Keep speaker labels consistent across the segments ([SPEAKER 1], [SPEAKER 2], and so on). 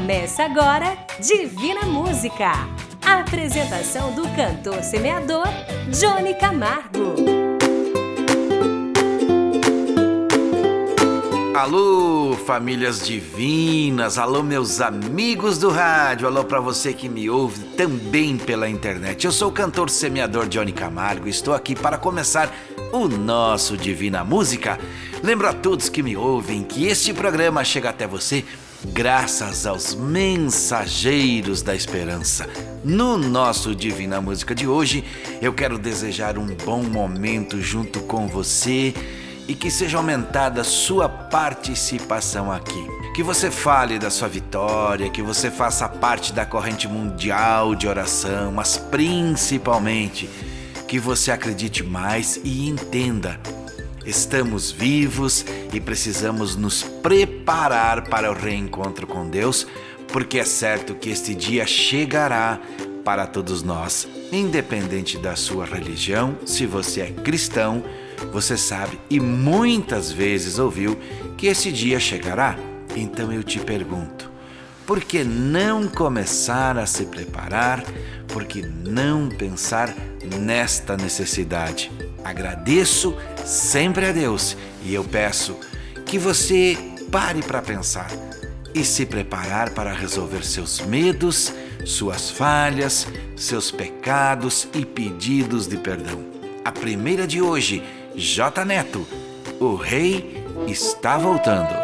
[SPEAKER 1] Começa agora Divina Música. A apresentação do cantor semeador Johnny Camargo.
[SPEAKER 2] Alô, famílias divinas, alô, meus amigos do rádio, alô para você que me ouve também pela internet. Eu sou o cantor semeador Johnny Camargo e estou aqui para começar o nosso Divina Música. Lembro a todos que me ouvem que este programa chega até você graças aos mensageiros da esperança. No nosso Divina Música de hoje, eu quero desejar um bom momento junto com você e que seja aumentada sua participação aqui. Que você fale da sua vitória, que você faça parte da corrente mundial de oração, mas principalmente que você acredite mais e entenda Estamos vivos e precisamos nos preparar para o reencontro com Deus, porque é certo que este dia chegará para todos nós, independente da sua religião. Se você é cristão, você sabe e muitas vezes ouviu que esse dia chegará. Então eu te pergunto: por que não começar a se preparar? Por que não pensar nesta necessidade? Agradeço sempre a Deus e eu peço que você pare para pensar e se preparar para resolver seus medos, suas falhas, seus pecados e pedidos de perdão. A primeira de hoje, J Neto, o rei está voltando.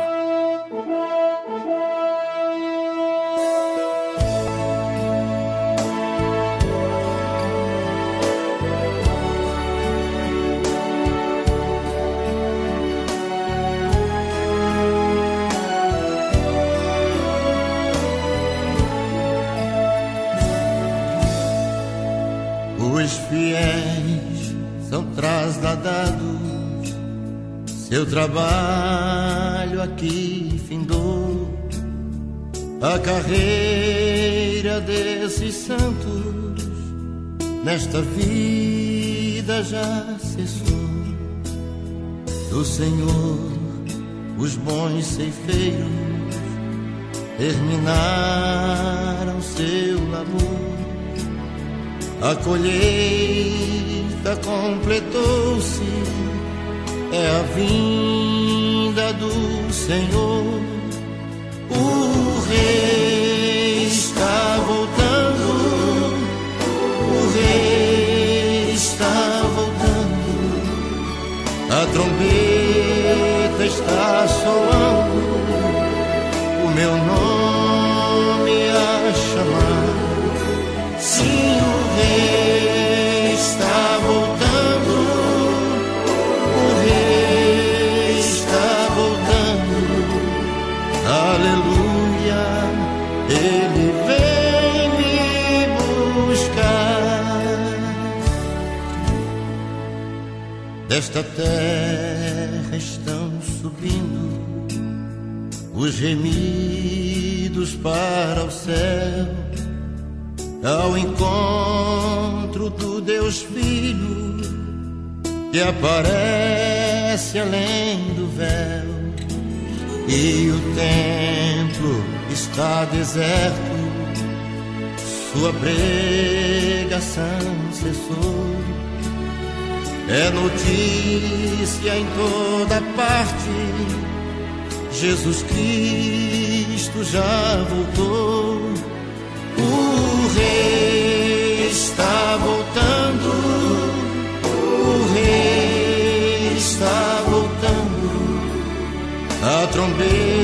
[SPEAKER 3] Trabalho aqui findou, a carreira desses santos nesta vida já cessou. Do Senhor os bons ceifeiros terminaram seu labor, a colheita completou-se é a vinda do Senhor. O Rei está voltando, o Rei está voltando, a trombeta está soando, desta terra estão subindo os gemidos para o céu, ao encontro do Deus Filho que aparece além do véu, e o templo está deserto, sua pregação cessou é notícia em toda parte. Jesus Cristo já voltou. O Rei está voltando. O Rei está voltando. A trombeta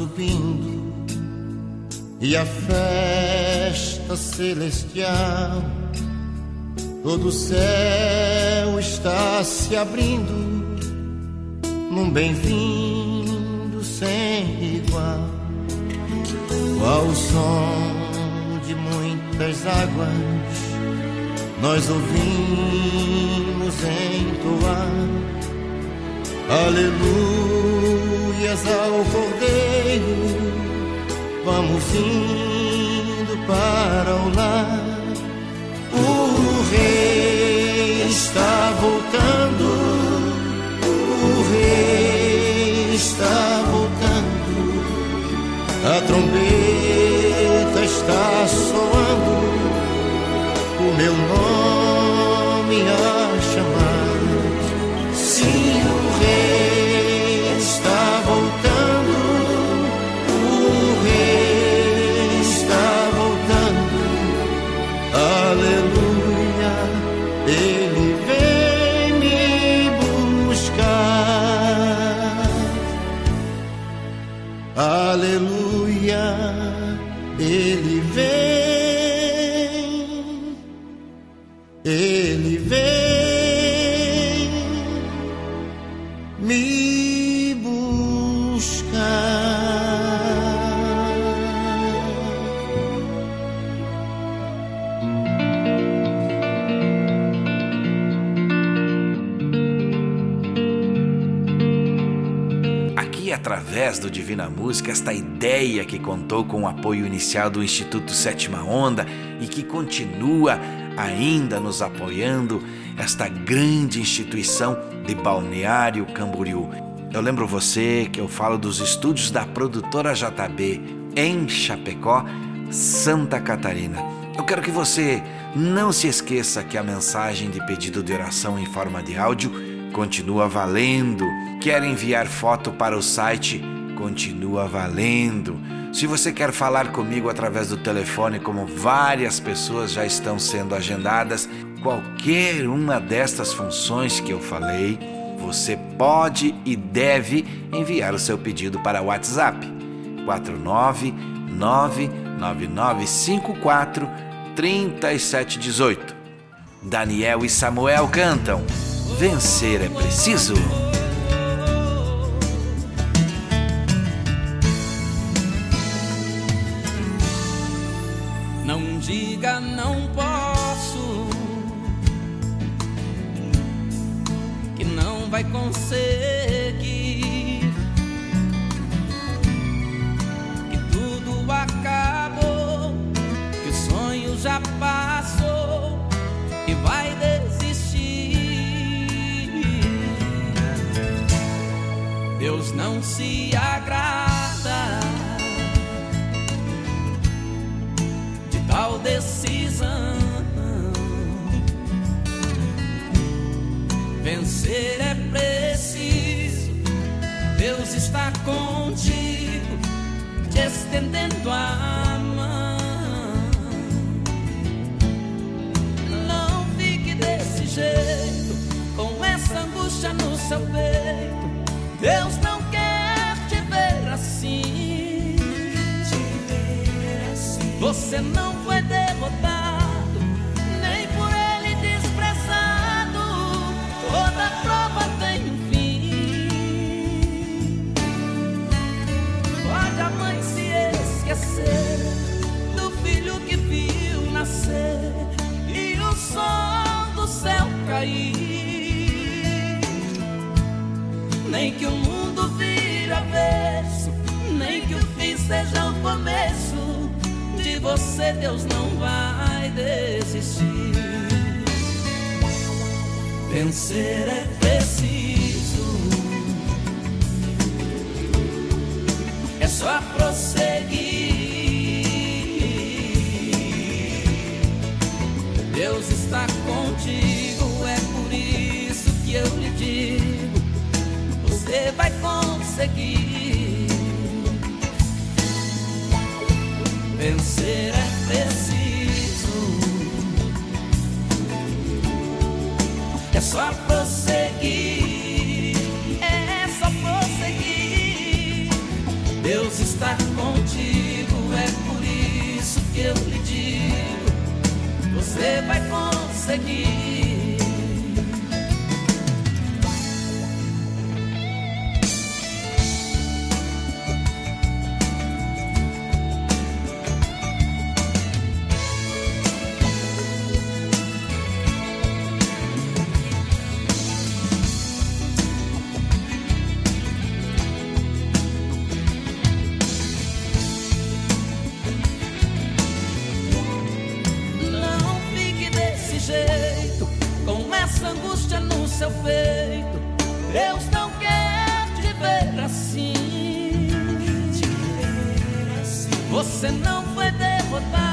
[SPEAKER 3] subindo e a festa celestial Todo o céu está se abrindo num bem-vindo sem igual. ao som de muitas águas, nós ouvimos entoar aleluias ao Cordeiro. Vamos indo para o lar. O rei está voltando. O rei está
[SPEAKER 2] Música, esta ideia que contou com o apoio inicial do Instituto Sétima Onda e que continua ainda nos apoiando, esta grande instituição de Balneário Camboriú. Eu lembro você que eu falo dos estúdios da produtora JB em Chapecó, Santa Catarina. Eu quero que você não se esqueça que a mensagem de pedido de oração em forma de áudio continua valendo. Quer enviar foto para o site? Continua valendo. Se você quer falar comigo através do telefone, como várias pessoas já estão sendo agendadas, qualquer uma destas funções que eu falei, você pode e deve enviar o seu pedido para o WhatsApp 4999954 3718. Daniel e Samuel cantam Vencer é preciso.
[SPEAKER 4] Vai conseguir, que tudo acabou, que o sonho já passou e vai desistir. Deus não se agrada. de tal decisão. Vencer é preciso, Deus está contigo, te estendendo a mão. Não fique desse jeito, com essa angústia no seu peito. Deus não quer te ver assim. Você não foi derrotado, no seu peito. Deus não quer te ver assim. assim. Você não foi derrotado.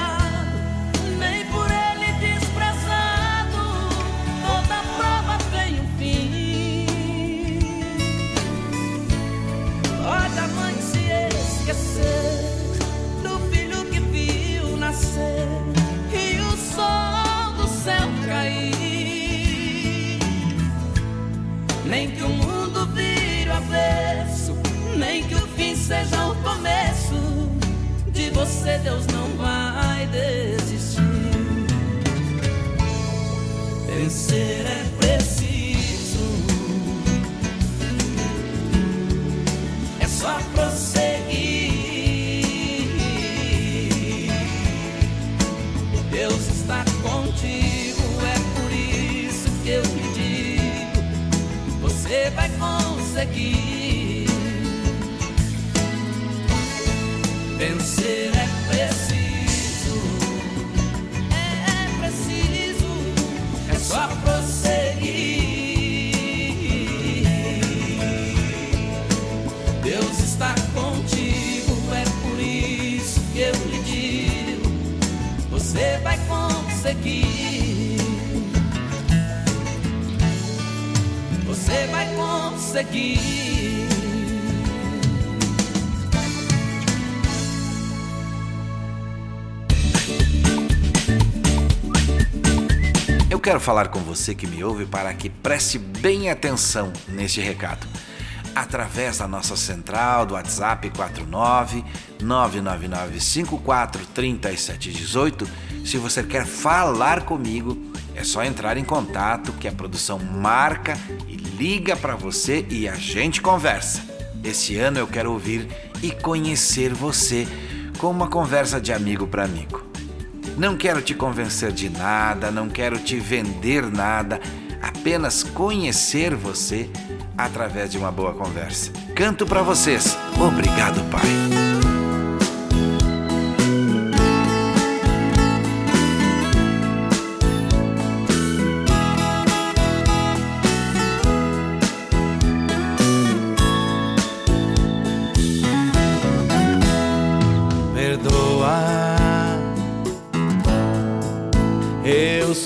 [SPEAKER 4] Seja o começo. De você Deus não vai desistir. Vencer é preciso. É só prosseguir. Deus está contigo, é por isso que eu lhe digo: você vai conseguir. Você vai conseguir.
[SPEAKER 2] Eu quero falar com você que me ouve para que preste bem atenção neste recado. Através da nossa central do WhatsApp 49 999 54 3718, se você quer falar comigo, é só entrar em contato que a produção marca liga para você e a gente conversa. Esse ano eu quero ouvir e conhecer você com uma conversa de amigo para amigo. Não quero te convencer de nada, não quero te vender nada, apenas conhecer você através de uma boa conversa. Canto para vocês. Obrigado, Pai.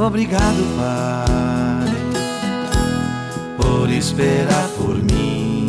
[SPEAKER 5] Obrigado, Pai, por esperar por mim.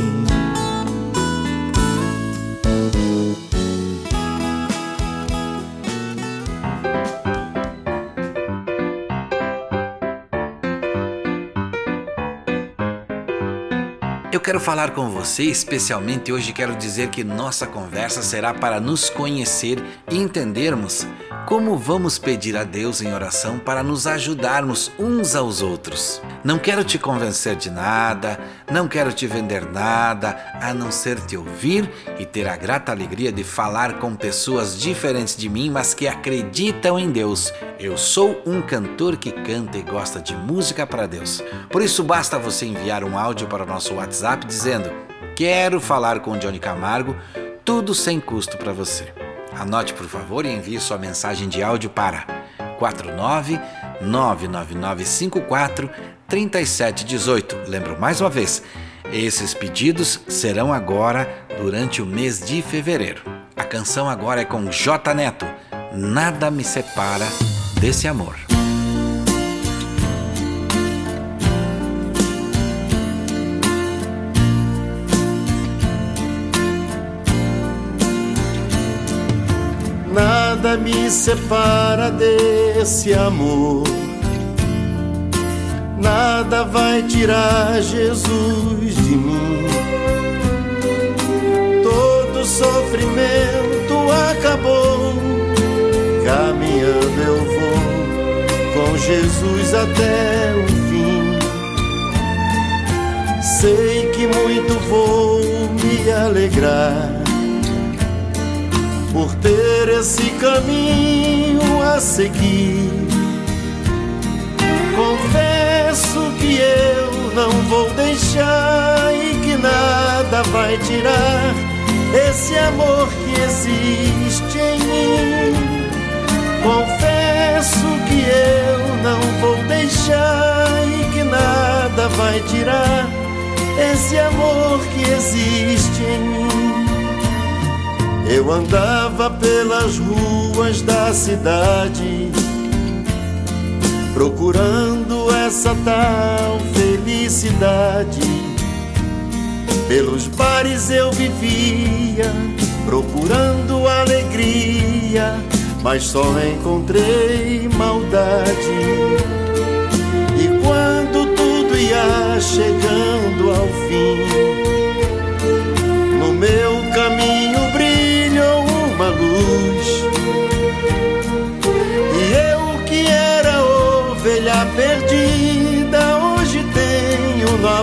[SPEAKER 2] Eu quero falar com você, especialmente hoje quero dizer que nossa conversa será para nos conhecer e entendermos como vamos pedir a Deus em oração para nos ajudarmos uns aos outros. Não quero te convencer de nada, não quero te vender nada, a não ser te ouvir e ter a grata alegria de falar com pessoas diferentes de mim, mas que acreditam em Deus. Eu sou um cantor que canta e gosta de música para Deus. Por isso basta você enviar um áudio para o nosso WhatsApp dizendo: "Quero falar com Johnny Camargo", tudo sem custo para você. Anote, por favor, e envie sua mensagem de áudio para 49 99954 3718. Lembro mais uma vez, esses pedidos serão agora durante o mês de fevereiro. A canção agora é com J Neto. Nada me separa desse amor.
[SPEAKER 3] Nada me separa desse amor. Nada vai tirar Jesus de mim. Todo sofrimento acabou. Caminhando eu vou com Jesus até o fim. Sei que muito vou me alegrar por ter esse caminho a seguir. Confesso que eu não vou deixar e que nada vai tirar esse amor que existe em mim. Confesso que eu não vou deixar e que nada vai tirar esse amor que existe em mim. Eu andava pelas ruas da cidade, procurando essa tal felicidade. Pelos bares eu vivia, procurando alegria, mas só encontrei maldade. E quando tudo ia chegando ao fim, no meu caminho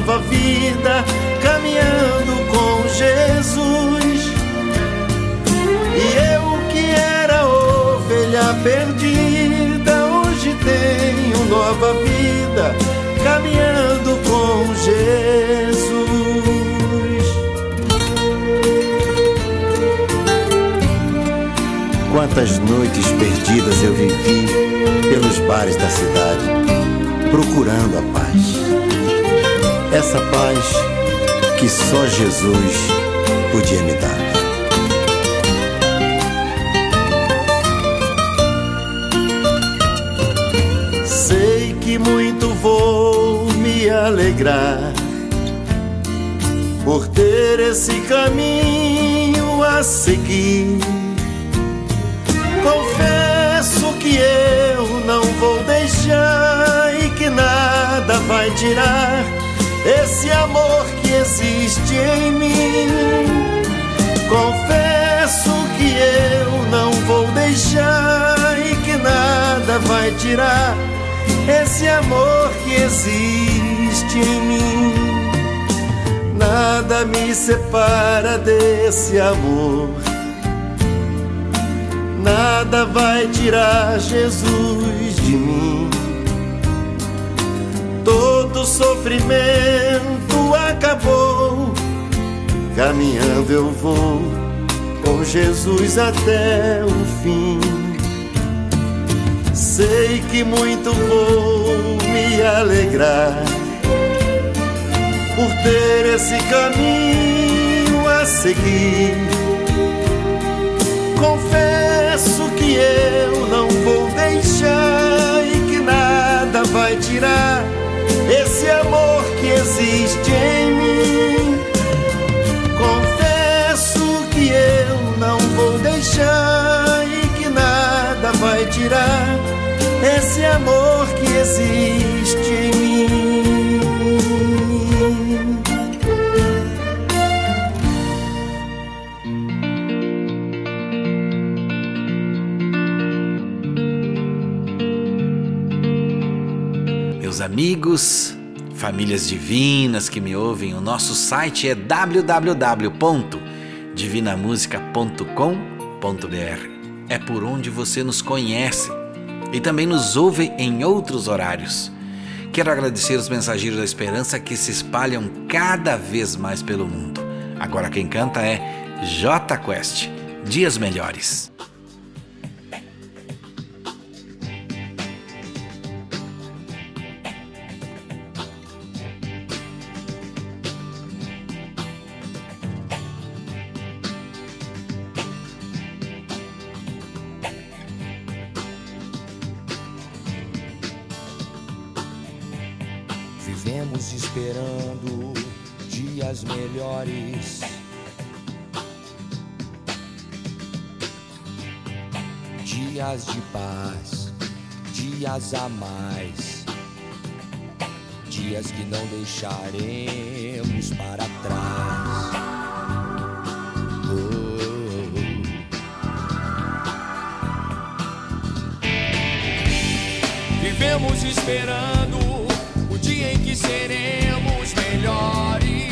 [SPEAKER 3] nova vida, caminhando com Jesus. E eu que era ovelha perdida, hoje tenho nova vida, caminhando com Jesus. Quantas noites perdidas eu vivi pelos bares da cidade, procurando a paz. Essa paz que só Jesus podia me dar. Sei que muito vou me alegrar por ter esse caminho a seguir. Confesso que eu não vou deixar e que nada vai tirar esse amor que existe em mim. Confesso que eu não vou deixar e que nada vai tirar esse amor que existe em mim. Nada me separa desse amor. Nada vai tirar Jesus de mim. Sofrimento acabou. Caminhando eu vou com Jesus até o fim. Sei que muito vou me alegrar por ter esse caminho a seguir. Confesso que eu não vou deixar e que nada vai tirar existe em mim. Confesso que eu não vou deixar e que nada vai tirar esse amor que existe em mim.
[SPEAKER 2] Meus amigos, famílias divinas que me ouvem, o nosso site é www.divinamusica.com.br. É por onde você nos conhece e também nos ouve em outros horários. Quero agradecer os mensageiros da esperança que se espalham cada vez mais pelo mundo. Agora quem canta é J Quest. Dias melhores.
[SPEAKER 6] Vivemos esperando
[SPEAKER 7] o dia em que seremos melhores.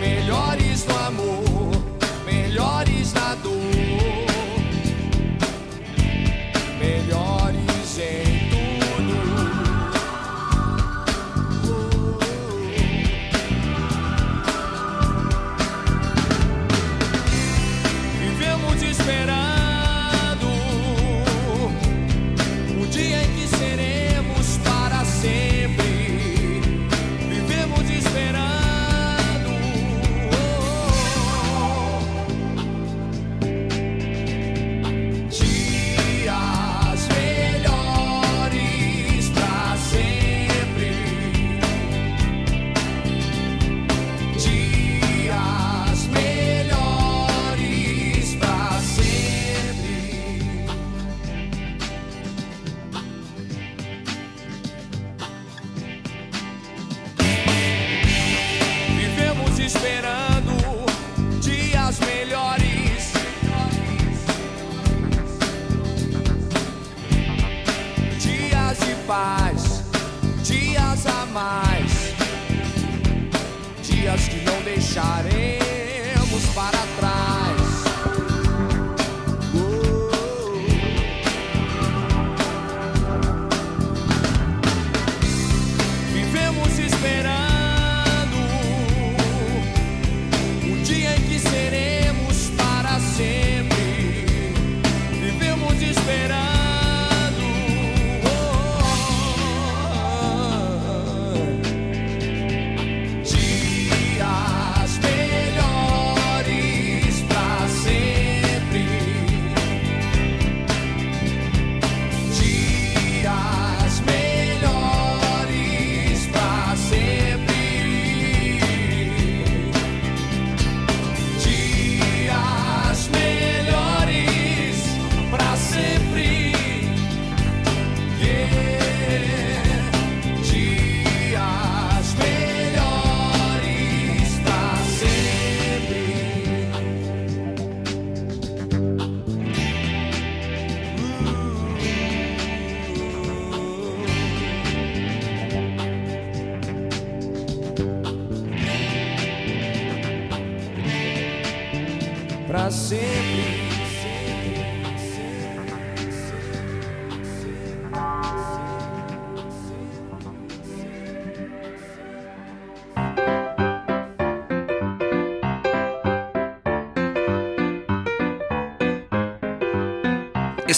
[SPEAKER 7] Melhores no amor,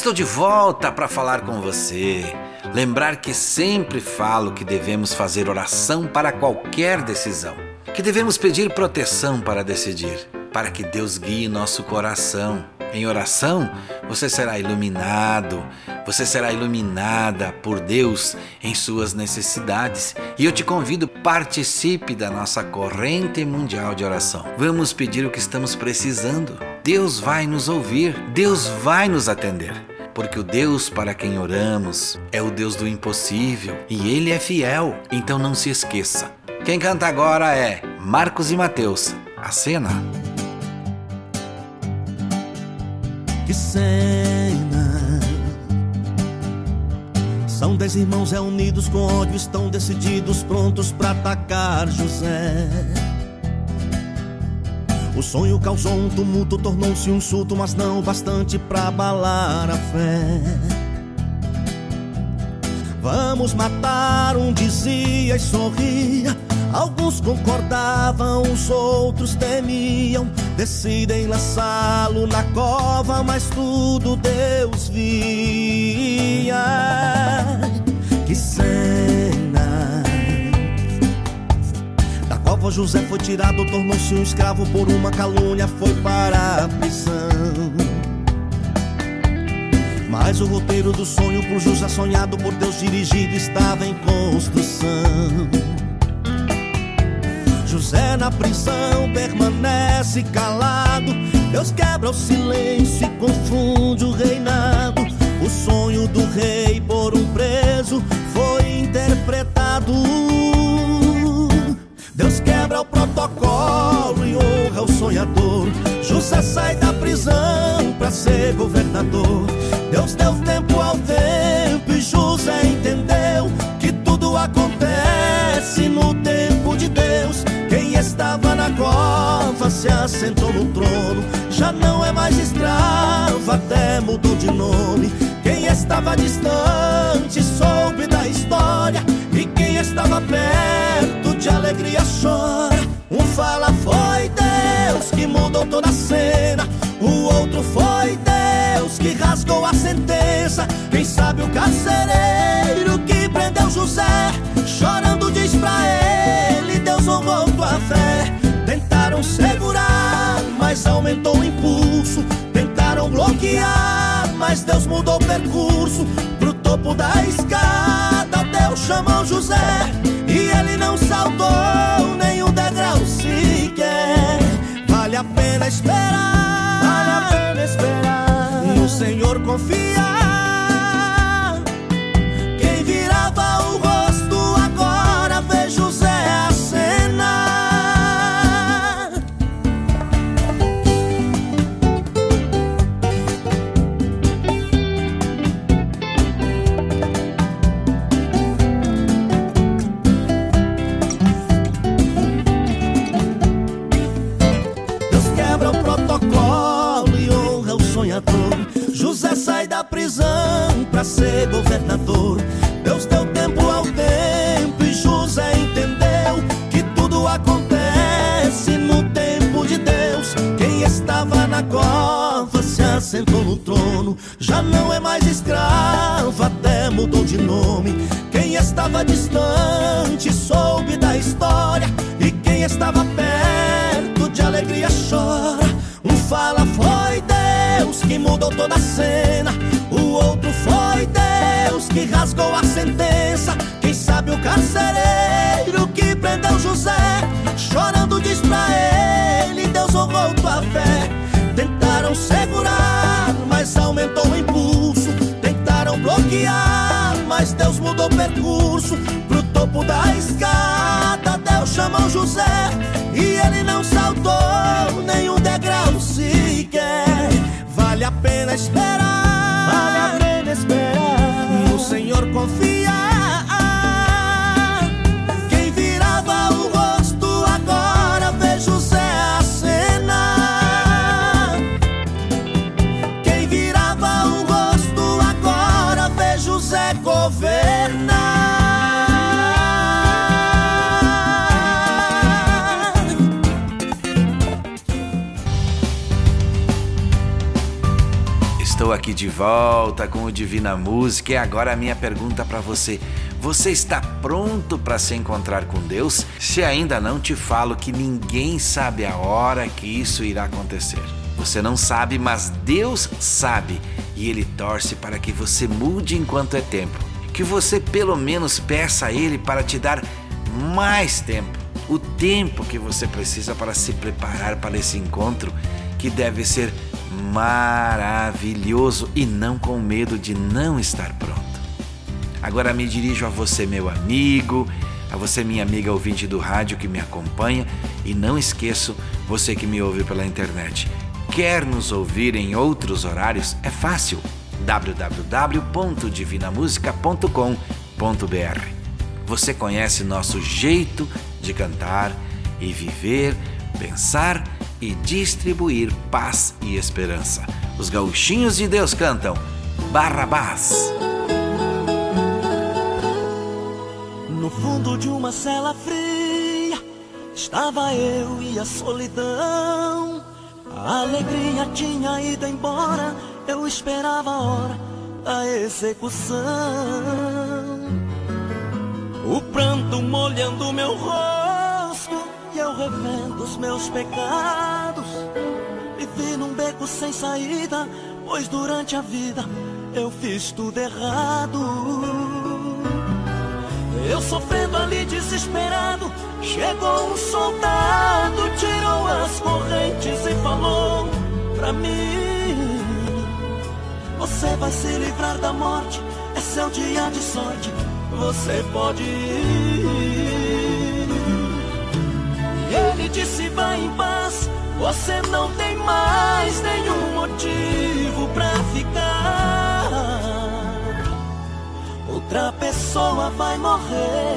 [SPEAKER 2] Estou de volta para falar com você. Lembrar que sempre falo que devemos fazer oração para qualquer decisão, que devemos pedir proteção para decidir, para que Deus guie nosso coração. Em oração, você será iluminado, você será iluminada por Deus em suas necessidades. E eu te convido, participe da nossa corrente mundial de oração. Vamos pedir o que estamos precisando. Deus vai nos ouvir, Deus vai nos atender. Porque o Deus para quem oramos é o Deus do impossível e Ele é fiel, então não se esqueça. Quem canta agora é Marcos e Mateus. A cena.
[SPEAKER 8] Que cena! São dez irmãos reunidos com ódio, estão decididos, prontos para atacar José. O sonho causou um tumulto, tornou-se um surto, mas não bastante para abalar a fé. Vamos matar, um dizia e sorria. Alguns concordavam, os outros temiam. Decidem lançá-lo na cova, mas tudo Deus via. Que cena! José foi tirado, tornou-se um escravo por uma calúnia, foi para a prisão. Mas o roteiro do sonho por José sonhado por Deus dirigido estava em construção. José na prisão permanece calado, Deus quebra o silêncio e confunde o reinado. O sonho do rei por um preso foi interpretado. Deus quebra o protocolo e honra o sonhador. José sai da prisão pra ser governador. Deus deu tempo ao tempo e José entendeu que tudo acontece no tempo de Deus. Quem estava na cova se assentou no trono. Já não é mais escravo, até mudou de nome. Quem estava distante que mudou toda a cena. O outro foi Deus que rasgou a sentença. Quem sabe o carcereiro que prendeu José. Chorando diz pra ele: Deus honrou tua fé. Tentaram segurar, mas aumentou o impulso. Tentaram bloquear, mas Deus mudou o percurso. Pro topo da escada, Deus chamou José. E ele não saltou a esperar. Vale a pena esperar. No Senhor confiar. Ser governador. Deus deu tempo ao tempo e José entendeu que tudo acontece no tempo de Deus. Quem estava na cova se assentou no trono. Já não é mais escravo, até mudou de nome. Quem estava distante soube da história. E quem estava perto de alegria chora. Um fala foi Deus que mudou toda a cena. Que rasgou a sentença. Quem sabe o carcereiro que prendeu José. Chorando diz pra ele: Deus honrou tua fé. Tentaram segurar, mas aumentou o impulso. Tentaram bloquear, mas Deus mudou o percurso. Pro topo da escada, Deus chamou José. E ele não saltou nenhum degrau sequer. Vale a pena esperar. Vale a pena esperar. No Senhor
[SPEAKER 2] de volta com o Divina Música e agora a minha pergunta para você. Você está pronto para se encontrar com Deus? Se ainda não, te falo que ninguém sabe a hora que isso irá acontecer. Você não sabe, mas Deus sabe e Ele torce para que você mude enquanto é tempo. Que você pelo menos peça a Ele para te dar mais tempo. O tempo que você precisa para se preparar para esse encontro que deve ser maravilhoso e não com medo de não estar pronto. Agora me dirijo a você, meu amigo, a você, minha amiga ouvinte do rádio que me acompanha, e não esqueço você que me ouve pela internet. Quer nos ouvir em outros horários? É fácil. www.divinamusica.com.br. Você conhece nosso jeito de cantar e viver, pensar e distribuir paz e esperança. Os gauchinhos de Deus cantam Barrabás.
[SPEAKER 8] No fundo de uma cela fria estava eu e a solidão. A alegria tinha ido embora, eu esperava a hora da execução. O pranto molhando meu rosto e eu revendo os meus pecados. Vivi num beco sem saída, pois durante a vida eu fiz tudo errado. Eu sofrendo ali desesperado, chegou um soldado, tirou as correntes e falou:
[SPEAKER 4] pra mim. Você vai se livrar da morte, é seu dia de sorte, você pode ir. Ele disse: vai em paz, você não tem mais nenhum motivo pra ficar. Outra pessoa vai morrer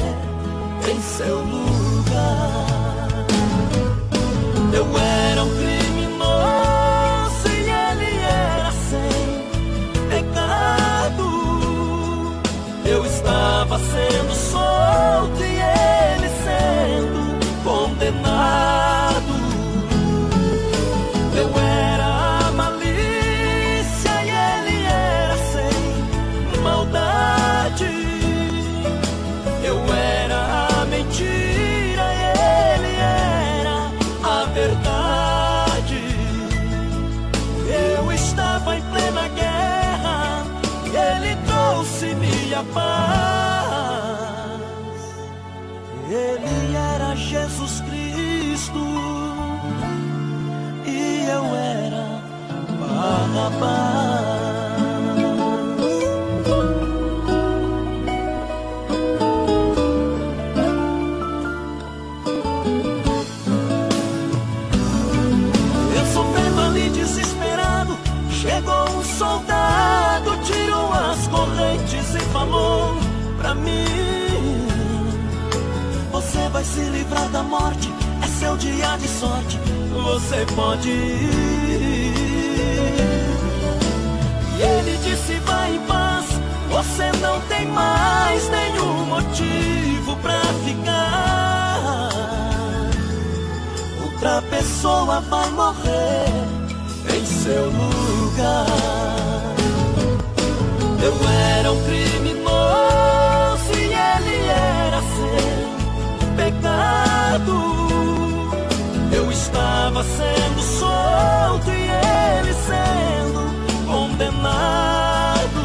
[SPEAKER 4] em seu lugar. Eu era um criminoso e ele era sem pecado. Eu estava sendo solto condenado. Eu era a malícia e ele era sem maldade. Eu era a mentira e ele era a verdade. Eu estava em plena guerra ele trouxe-me a paz. Vai se livrar da morte, é seu dia de sorte, você pode ir. E ele disse: Vai em paz, você não tem mais nenhum motivo pra ficar. Outra pessoa vai morrer em seu lugar. Eu era um criminoso e ele era sem pecado. Eu estava sendo solto e ele sendo condenado.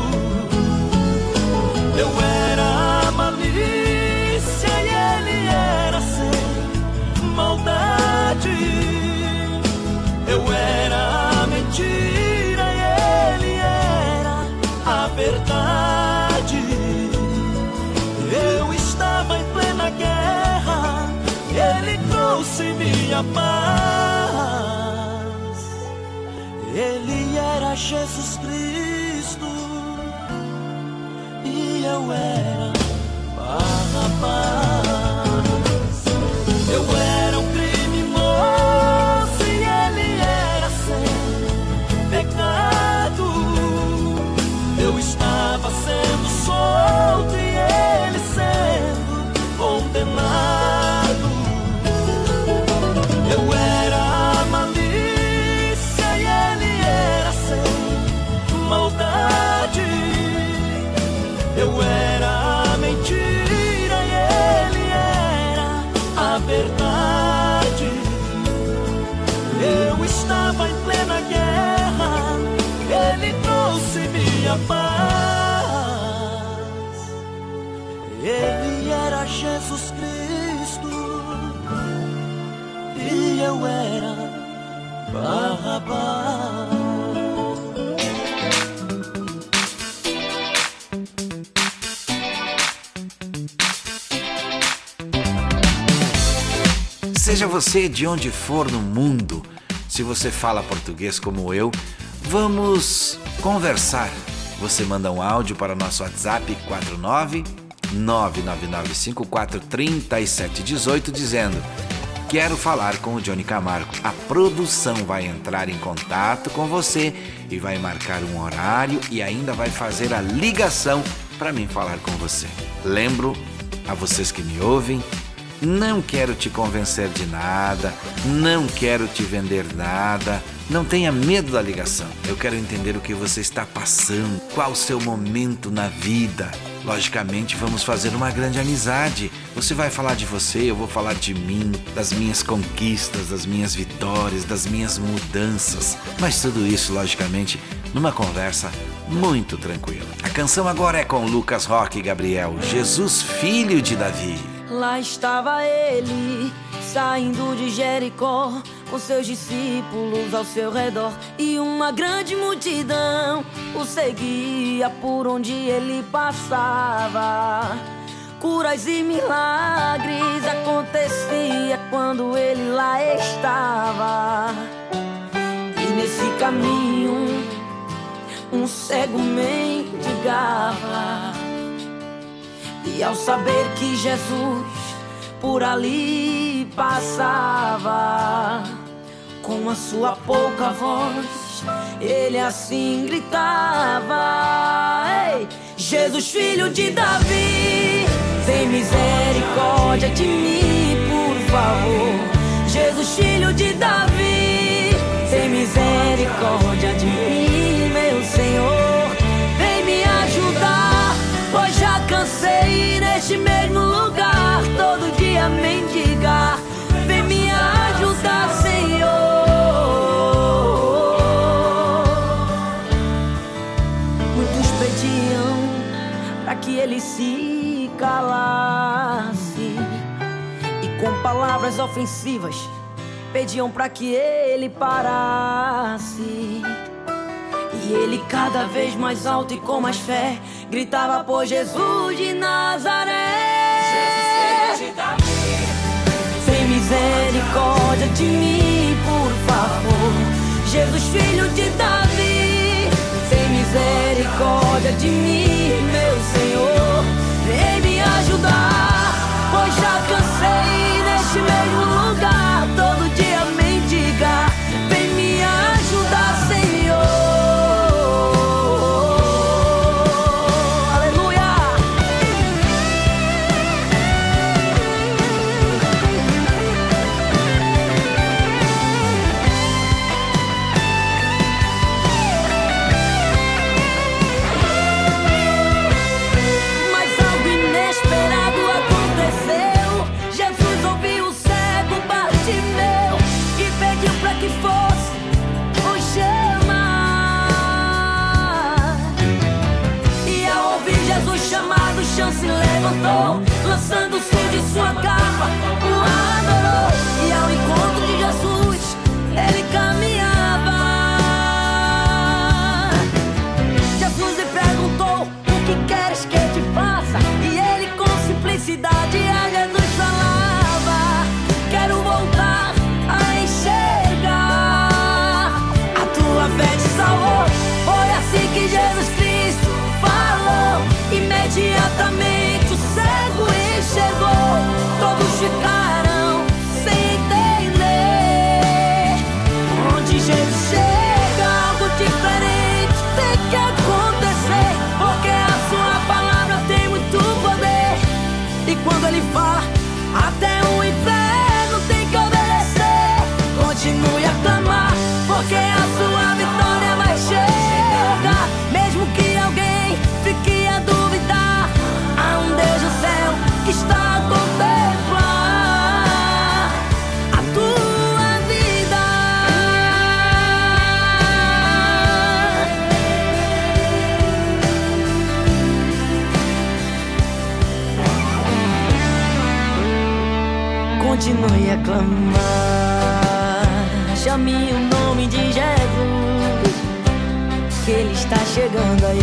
[SPEAKER 4] Eu era malícia e ele era sem maldade. Eu era mentira e ele era a verdade. Eu estava em plena guerra, ele trouxe-me a paz. Ele era Jesus e eu
[SPEAKER 2] Seja você de onde for no mundo, se você fala português como eu, vamos conversar. Você manda um áudio para o nosso WhatsApp 49 999543718 dizendo: Quero falar com o Johnny Camargo. A produção vai entrar em contato com você e vai marcar um horário e ainda vai fazer a ligação para mim falar com você. Lembro a vocês que me ouvem não quero te convencer de nada, não quero te vender nada. Não tenha medo da ligação. Eu quero entender o que você está passando, qual o seu momento na vida. Logicamente, vamos fazer uma grande amizade. Você vai falar de você, eu vou falar de mim, das minhas conquistas, das minhas vitórias, das minhas mudanças. Mas tudo isso, logicamente, numa conversa muito tranquila. A canção agora é com Lucas Roque e Gabriel, Jesus Filho de Davi.
[SPEAKER 9] Lá estava ele, saindo de Jericó, com seus discípulos ao seu redor e uma grande multidão o seguia por onde ele passava. Curas e milagres acontecia quando ele lá estava. E nesse caminho um cego mendigava. E ao saber que Jesus por ali passava, com a sua pouca voz, ele assim gritava: Ei, Jesus, filho de Davi, tem misericórdia de mim, por favor. Jesus, filho de Davi, tem misericórdia de mim, meu Senhor. Vem me ajudar, pois já cansei neste mesmo lugar, todo dia mendigar. Ofensivas pediam para que ele parasse. E ele cada vez mais alto e com mais fé gritava por Jesus de Nazaré. Jesus, filho de Davi. Tem misericórdia de mim, por favor. Jesus, filho de Davi. Tem misericórdia de mim, meu Senhor. Vem me ajudar, pois já cansei neste mesmo Continue a clamar, chame o nome de Jesus, que Ele está chegando aí.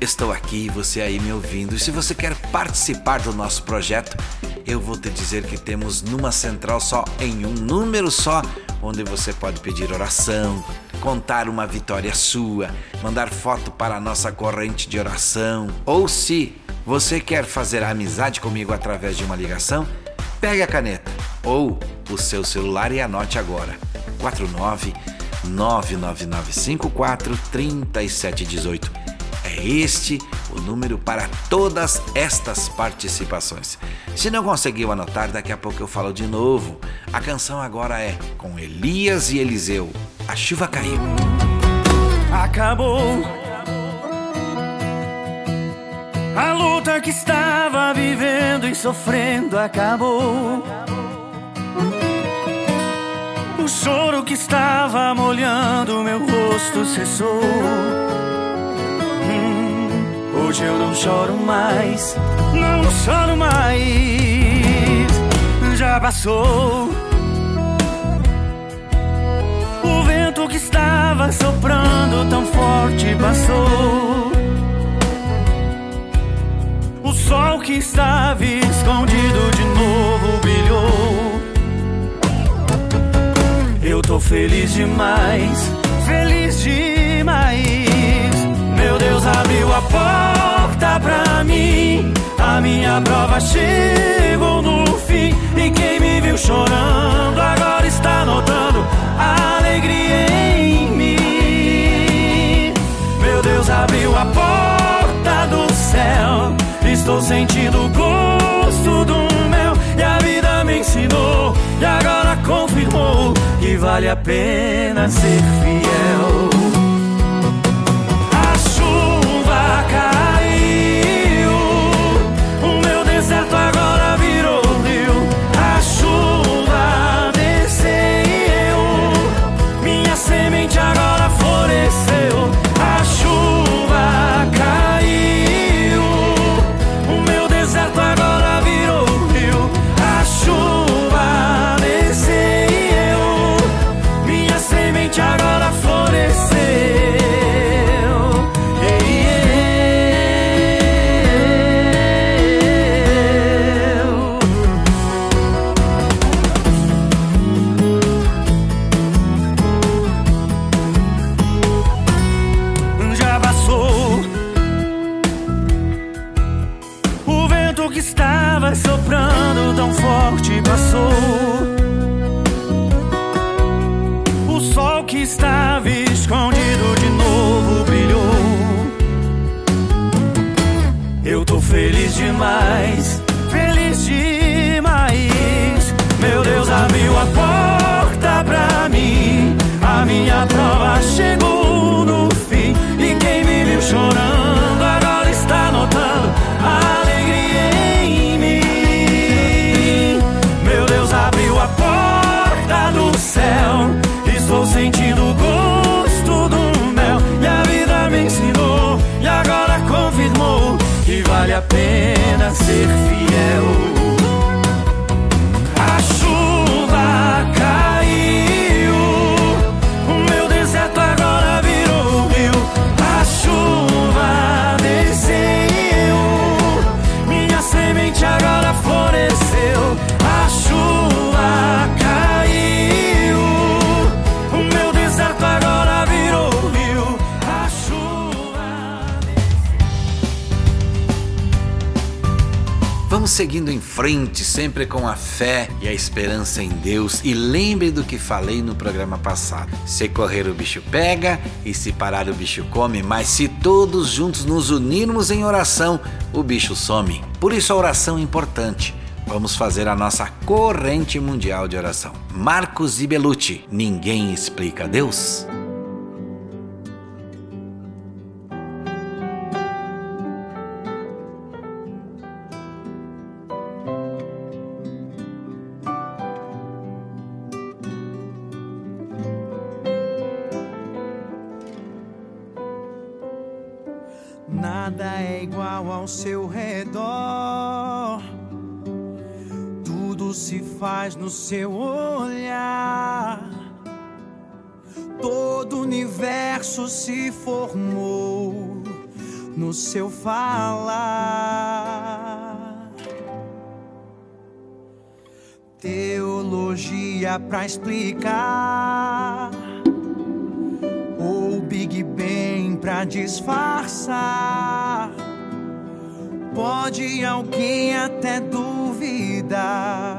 [SPEAKER 2] Estou aqui, você aí me ouvindo. E se você quer participar do nosso projeto, eu vou te dizer que temos numa central só, em um número só, onde você pode pedir oração, contar uma vitória sua, mandar foto para a nossa corrente de oração. Ou se você quer fazer amizade comigo através de uma ligação, pegue a caneta ou o seu celular e anote agora. 49 99954 3718. É este o número para todas estas participações. Se não conseguiu anotar, daqui a pouco eu falo de novo. A canção agora é com Elias e Eliseu. A chuva caiu.
[SPEAKER 3] acabou. A luta que estava vivendo e sofrendo acabou. O choro que estava molhando meu rosto cessou. Hum,
[SPEAKER 10] Hoje eu não choro mais, não choro mais. Já passou. Estava soprando tão forte passou. O sol que estava escondido de novo brilhou. Eu tô feliz demais, feliz demais. Deus abriu a porta pra mim. A minha prova chegou no fim. E quem me viu chorando agora está notando a alegria em mim. Meu Deus abriu a porta do céu. Estou sentindo o gosto do mel. E a vida me ensinou. E agora confirmou que vale a pena ser fiel. Chuva
[SPEAKER 2] Vamos seguindo em frente, sempre com a fé e a esperança em Deus. E lembre do que falei no programa passado: se correr, o bicho pega, e se parar, o bicho come. Mas se todos juntos nos unirmos em oração, o bicho some. Por isso a oração é importante. Vamos fazer a nossa corrente mundial de oração. Marcos e Belucci, ninguém explica Deus?
[SPEAKER 10] No seu olhar. Todo o universo se formou no seu falar. Teologia pra explicar ou Big Bang pra disfarçar. Pode alguém até duvidar.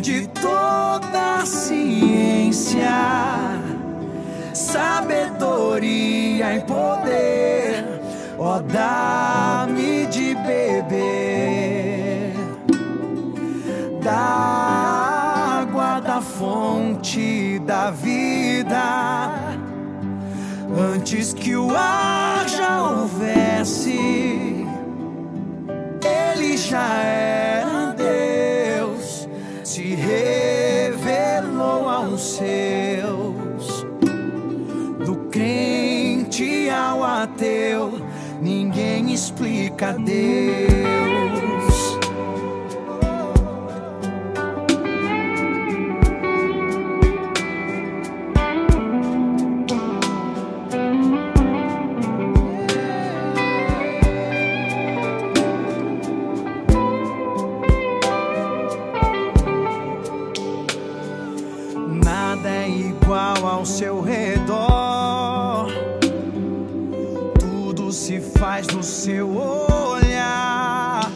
[SPEAKER 10] De toda ciência, sabedoria e poder, ó dá-me
[SPEAKER 7] de beber da água da fonte da vida. Antes que o ar já houvesse, ele já era crente ao ateu, ninguém explica Deus. No seu olhar.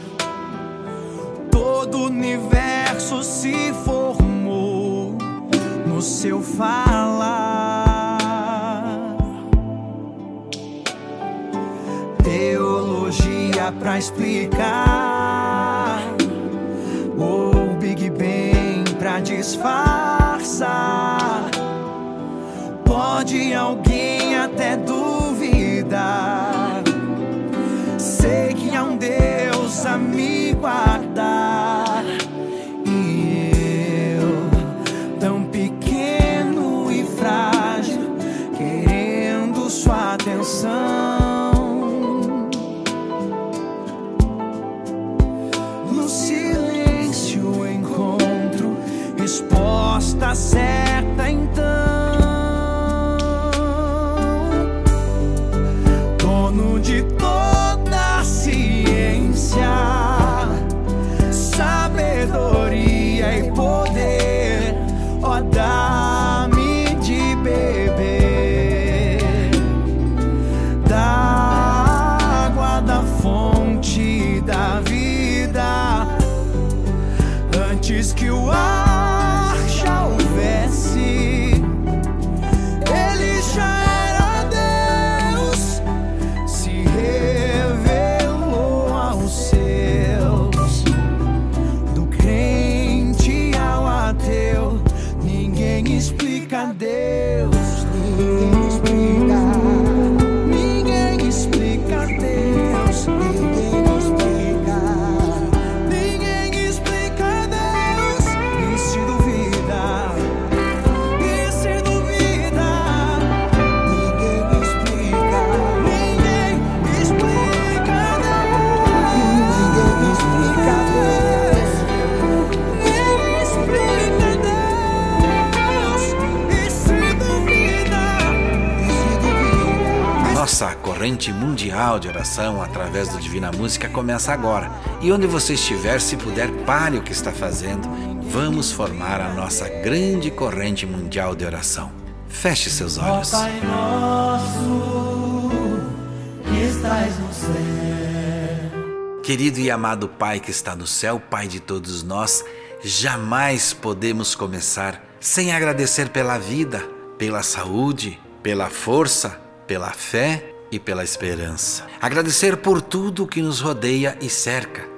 [SPEAKER 7] Todo o universo se formou no seu falar. Teologia pra explicar ou Big Bang pra disfarçar. Pode alguém Um Deus a me guardar. E eu, tão pequeno e frágil, querendo sua atenção. No silêncio encontro resposta certa
[SPEAKER 2] Corrente mundial de oração através do Divina Música começa agora. E onde você estiver, se puder, pare o que está fazendo. Vamos formar a nossa grande corrente mundial de oração. Feche seus
[SPEAKER 7] Ó
[SPEAKER 2] olhos.
[SPEAKER 7] Pai nosso, que estás no céu.
[SPEAKER 2] Querido e amado Pai que está no céu, Pai de todos nós, jamais podemos começar sem agradecer pela vida, pela saúde, pela força, pela fé e pela esperança. Agradecer por tudo que nos rodeia e cerca.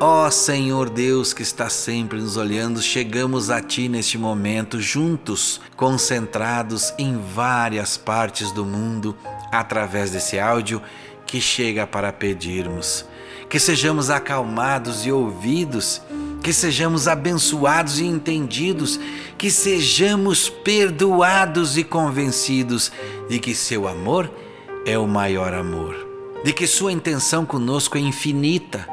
[SPEAKER 2] Ó Senhor Deus que está sempre nos olhando, chegamos a Ti neste momento, juntos, concentrados em várias partes do mundo, através desse áudio que chega para pedirmos. Que sejamos acalmados e ouvidos, que sejamos abençoados e entendidos, que sejamos perdoados e convencidos de que Seu amor é o maior amor, de que Sua intenção conosco é infinita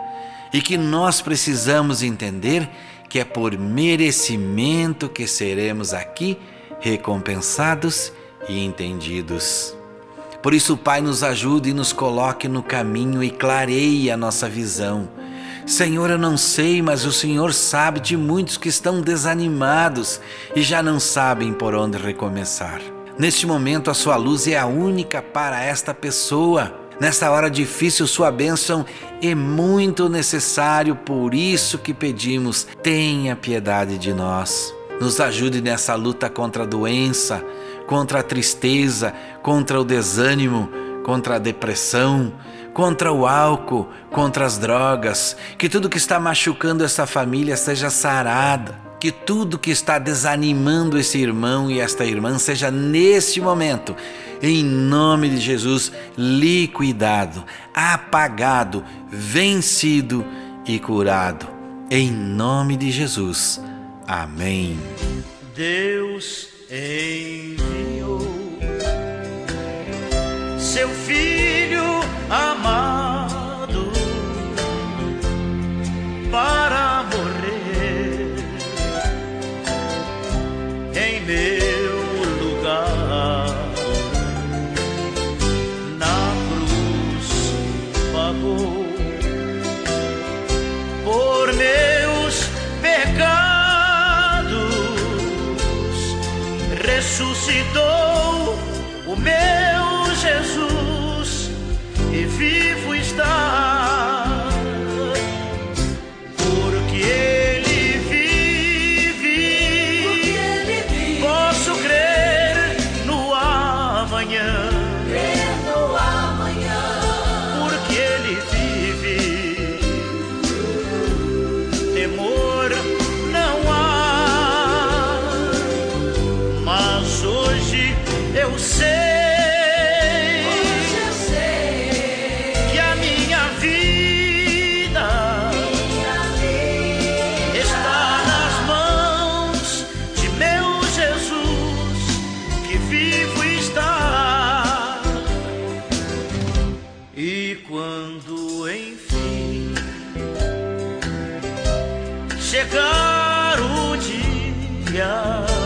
[SPEAKER 2] e que nós precisamos entender que é por merecimento que seremos aqui recompensados e entendidos. Por isso, Pai, nos ajude e nos coloque no caminho e clareie a nossa visão. Senhor, eu não sei, mas o Senhor sabe de muitos que estão desanimados e já não sabem por onde recomeçar. Neste momento, a sua luz é a única para esta pessoa. Nesta hora difícil, sua bênção é muito necessário, por isso que pedimos: tenha piedade de nós. Nos ajude nessa luta contra a doença, contra a tristeza, contra o desânimo, contra a depressão, contra o álcool, contra as drogas, que tudo que está machucando essa família seja sarada, que tudo que está desanimando esse irmão e esta irmã seja neste momento, em nome de Jesus, liquidado, apagado, vencido e curado. Em nome de Jesus. Amém.
[SPEAKER 11] Deus enviou seu filho amado para ressuscitou o meu Jesus quando enfim chegar o dia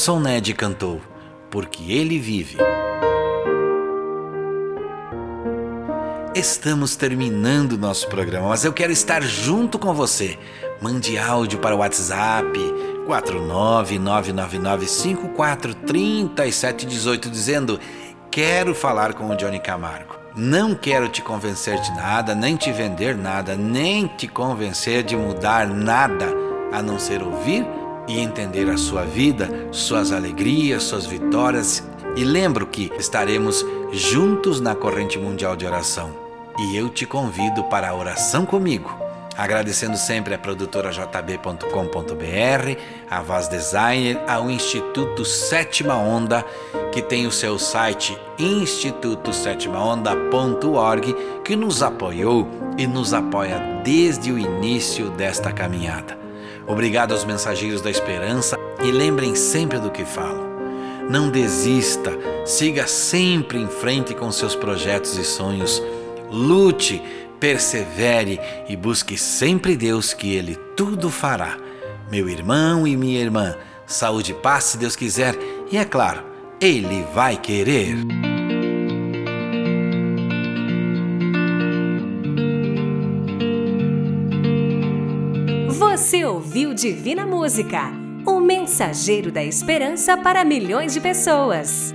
[SPEAKER 2] Nelson Ned cantou, porque ele vive. Estamos terminando nosso programa, mas eu quero estar junto com você. Mande áudio para o WhatsApp 49999543718 dizendo: "Quero falar com o Johnny Camargo. Não quero te convencer de nada, nem te vender nada, nem te convencer de mudar nada, a não ser ouvir e entender a sua vida, suas alegrias, suas vitórias. E lembro que estaremos juntos na corrente mundial de oração. E eu te convido para a oração comigo. Agradecendo sempre a produtora jb.com.br, a Vaz Designer, ao Instituto Sétima Onda, que tem o seu site institutosétimaonda.org, que nos apoiou e nos apoia desde o início desta caminhada. Obrigado aos mensageiros da esperança e lembrem sempre do que falo. Não desista, siga sempre em frente com seus projetos e sonhos. Lute, persevere e busque sempre Deus que Ele tudo fará. Meu irmão e minha irmã, saúde e paz se Deus quiser e é claro, Ele vai querer.
[SPEAKER 1] Você ouviu Divina Música, o mensageiro da esperança para milhões de pessoas.